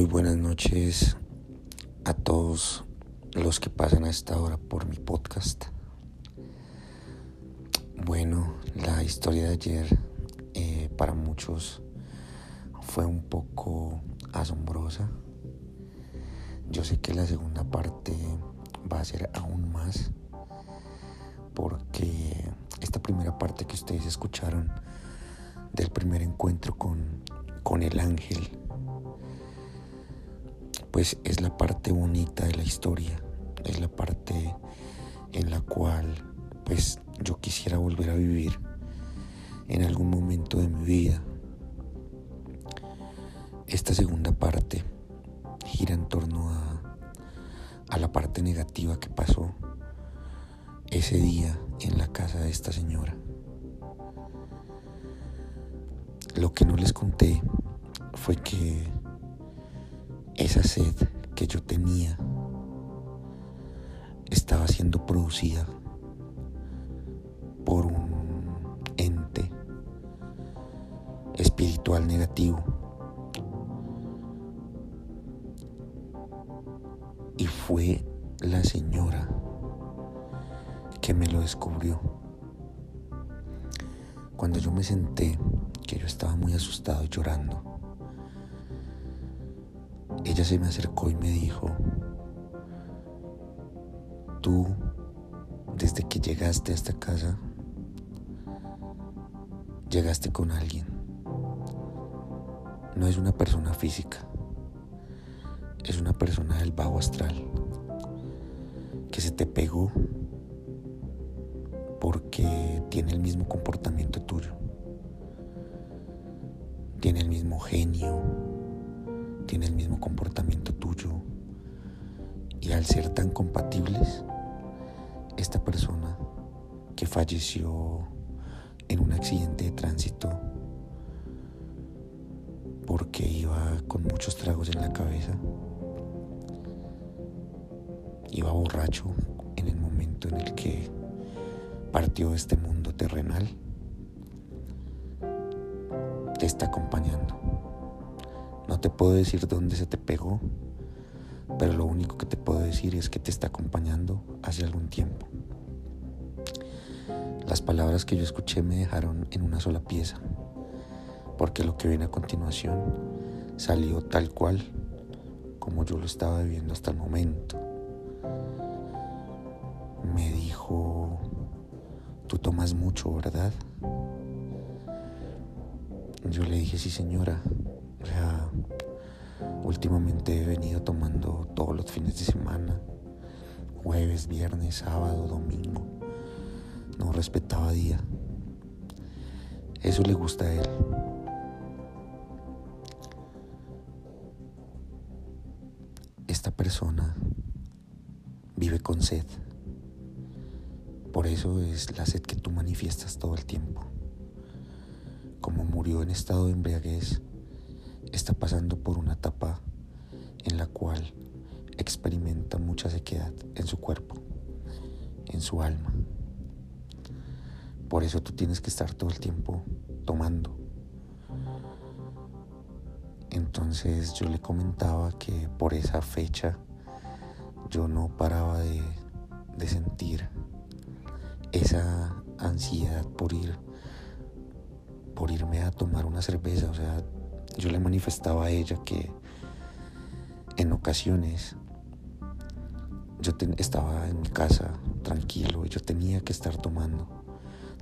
Muy buenas noches a todos los que pasan a esta hora por mi podcast. Bueno, la historia de ayer eh, para muchos fue un poco asombrosa. Yo sé que la segunda parte va a ser aún más porque esta primera parte que ustedes escucharon del primer encuentro con, con el ángel pues es la parte bonita de la historia, es la parte en la cual pues yo quisiera volver a vivir en algún momento de mi vida. Esta segunda parte gira en torno a, a la parte negativa que pasó ese día en la casa de esta señora. Lo que no les conté fue que esa sed que yo tenía estaba siendo producida por un ente espiritual negativo. Y fue la señora que me lo descubrió. Cuando yo me senté, que yo estaba muy asustado llorando, ella se me acercó y me dijo, tú, desde que llegaste a esta casa, llegaste con alguien. No es una persona física, es una persona del bajo astral que se te pegó porque tiene el mismo comportamiento tuyo, tiene el mismo genio, tiene el mismo comportamiento tuyo y al ser tan compatibles, esta persona que falleció en un accidente de tránsito porque iba con muchos tragos en la cabeza, iba borracho en el momento en el que partió de este mundo terrenal, te está acompañando. No te puedo decir dónde se te pegó, pero lo único que te puedo decir es que te está acompañando hace algún tiempo. Las palabras que yo escuché me dejaron en una sola pieza, porque lo que viene a continuación salió tal cual como yo lo estaba viviendo hasta el momento. Me dijo, tú tomas mucho, ¿verdad? Yo le dije, sí señora, últimamente he venido tomando todos los fines de semana, jueves, viernes, sábado, domingo. No respetaba día. Eso le gusta a él. Esta persona vive con sed. Por eso es la sed que tú manifiestas todo el tiempo. Como murió en estado de embriaguez, está pasando por una etapa en la cual experimenta mucha sequedad en su cuerpo, en su alma. Por eso tú tienes que estar todo el tiempo tomando. Entonces yo le comentaba que por esa fecha yo no paraba de, sentir esa ansiedad por ir por irme a tomar una cerveza, o sea, yo le manifestaba a ella que en ocasiones yo estaba en mi casa tranquilo y yo tenía que estar tomando,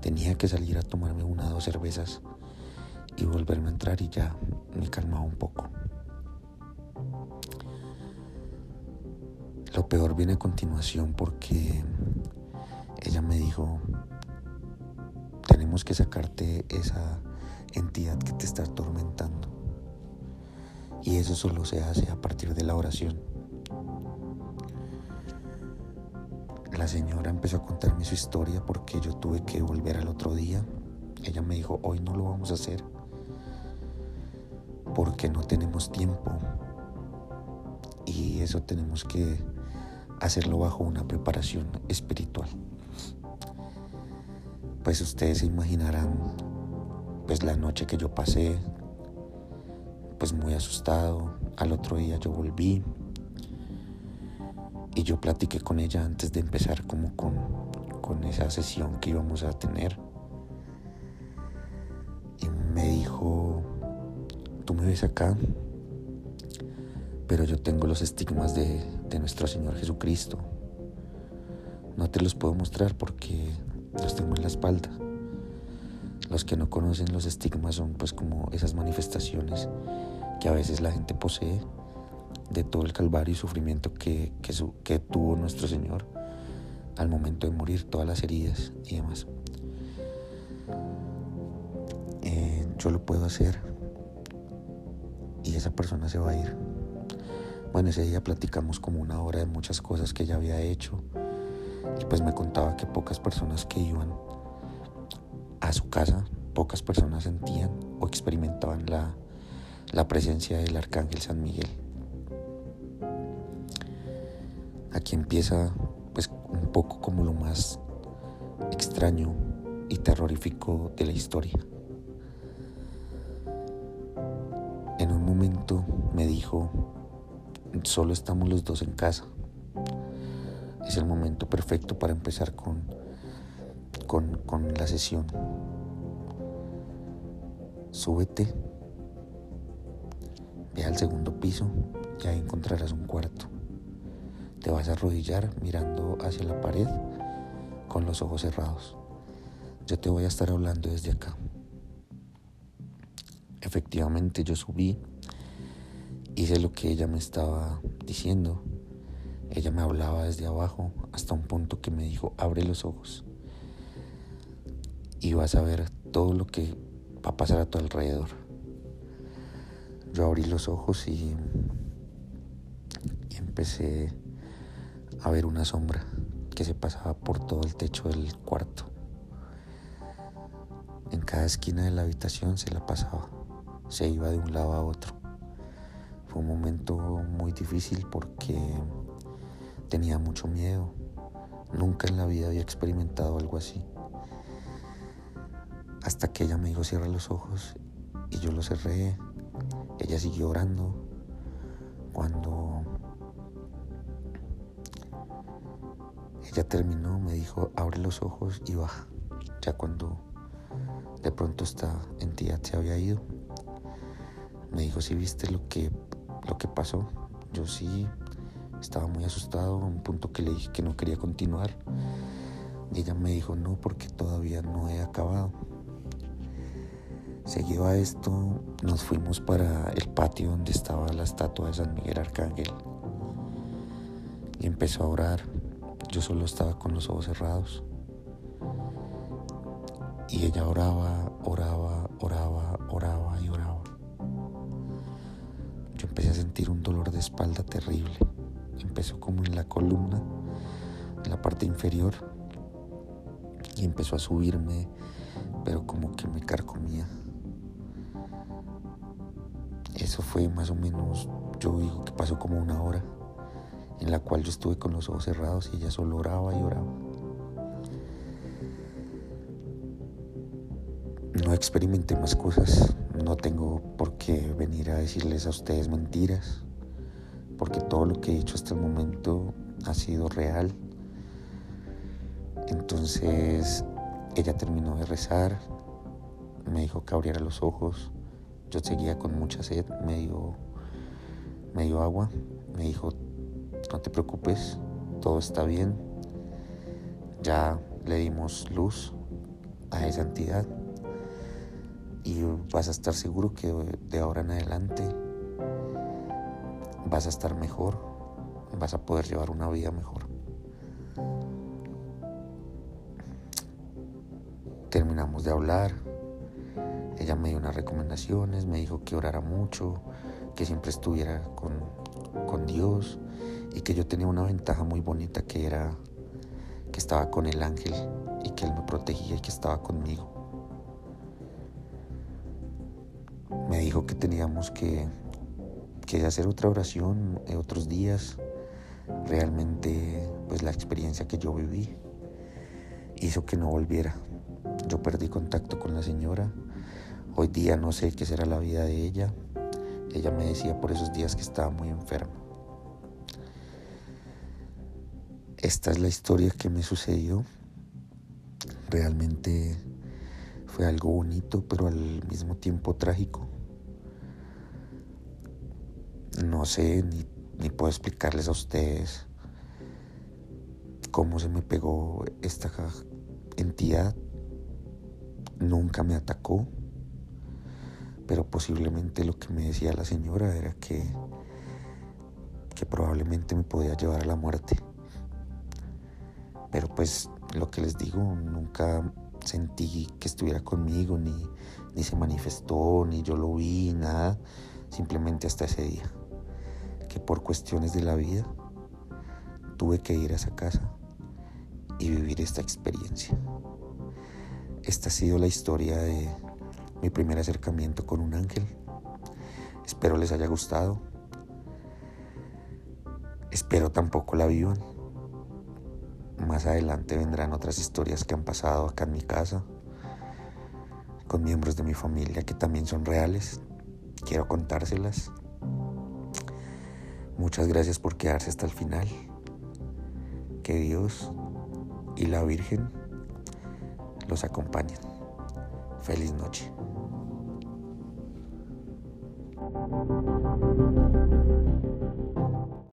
tenía que salir a tomarme una o dos cervezas y volverme a entrar y ya me calmaba un poco. Lo peor viene a continuación porque ella me dijo, tenemos que sacarte esa entidad que te está atormentando. Y eso solo se hace a partir de la oración. La señora empezó a contarme su historia porque yo tuve que volver al otro día. Ella me dijo, hoy no lo vamos a hacer porque no tenemos tiempo. Y eso tenemos que hacerlo bajo una preparación espiritual. Pues ustedes se imaginarán pues la noche que yo pasé, pues muy asustado, al otro día yo volví y yo platiqué con ella antes de empezar como con, con esa sesión que íbamos a tener. Y me dijo, tú me ves acá, pero yo tengo los estigmas de, de nuestro Señor Jesucristo. No te los puedo mostrar porque los tengo en la espalda. Los que no conocen los estigmas son pues como esas manifestaciones que a veces la gente posee de todo el calvario y sufrimiento que, que, tuvo nuestro Señor al momento de morir, todas las heridas y demás. Eh, yo lo puedo hacer y esa persona se va a ir. Bueno, ese día platicamos como una hora de muchas cosas que ella había hecho y pues me contaba que pocas personas que iban a su casa, pocas personas sentían o experimentaban la, la presencia del Arcángel San Miguel. Aquí empieza pues un poco como lo más extraño y terrorífico de la historia. En un momento me dijo, solo estamos los dos en casa. Es el momento perfecto para empezar con, con, con la sesión. Súbete, ve al segundo piso y ahí encontrarás un cuarto. Te vas a arrodillar mirando hacia la pared con los ojos cerrados. Yo te voy a estar hablando desde acá. Efectivamente yo subí, hice lo que ella me estaba diciendo. Ella me hablaba desde abajo hasta un punto que me dijo, abre los ojos y vas a ver todo lo que va a pasar a tu alrededor. Yo abrí los ojos y, empecé a ver una sombra que se pasaba por todo el techo del cuarto. En cada esquina de la habitación se la pasaba, se iba de un lado a otro. Fue un momento muy difícil porque tenía mucho miedo. Nunca en la vida había experimentado algo así. Hasta que ella me dijo cierra los ojos y yo los cerré. Ella siguió orando. Cuando ella terminó, me dijo abre los ojos y baja. Ya cuando de pronto esta entidad se había ido, me dijo si viste lo que, lo que pasó. Yo sí estaba muy asustado, a un punto que le dije que no quería continuar. Y ella me dijo no porque todavía no he acabado. Seguido a esto, nos fuimos para el patio donde estaba la estatua de San Miguel Arcángel y empezó a orar. Yo solo estaba con los ojos cerrados. Y ella oraba, oraba, oraba, oraba y oraba. Yo empecé a sentir un dolor de espalda terrible. Empezó como en la columna, en la parte inferior, y empezó a subirme, pero como que me carcomía. Eso fue más o menos, yo digo que pasó como una hora en la cual yo estuve con los ojos cerrados y ella solo oraba y oraba. No experimenté más cosas, no tengo por qué venir a decirles a ustedes mentiras, porque todo lo que he hecho hasta el momento ha sido real. Entonces ella terminó de rezar, me dijo que abriera los ojos, yo seguía con mucha sed, me dio, agua, me dijo, no te preocupes, todo está bien, ya le dimos luz a esa entidad y vas a estar seguro que de ahora en adelante vas a estar mejor, vas a poder llevar una vida mejor. Terminamos de hablar, ella me dio unas recomendaciones, me dijo que orara mucho, que siempre estuviera con, con Dios y que yo tenía una ventaja muy bonita que era que estaba con el ángel y que él me protegía y que estaba conmigo. Me dijo que teníamos que, que hacer otra oración en otros días. Realmente, pues la experiencia que yo viví hizo que no volviera. Yo perdí contacto con la señora Hoy día no sé qué será la vida de ella. ella me decía por esos días que estaba muy enferma. Esta es la historia que me sucedió. Realmente fue algo bonito, pero al mismo tiempo trágico. No sé ni, ni puedo explicarles a ustedes cómo se me pegó esta entidad. Nunca me atacó, pero posiblemente lo que me decía la señora era que, que probablemente me podía llevar a la muerte. Pero pues lo que les digo, nunca sentí que estuviera conmigo, ni, ni se manifestó, ni yo lo vi, nada. Simplemente hasta ese día, que por cuestiones de la vida tuve que ir a esa casa y vivir esta experiencia. Esta ha sido la historia de mi primer acercamiento con un ángel. Espero les haya gustado. Espero tampoco la vivan. Más adelante vendrán otras historias que han pasado acá en mi casa, con miembros de mi familia que también son reales. Quiero contárselas. Muchas gracias por quedarse hasta el final. Que Dios y la Virgen los acompañen. Feliz noche.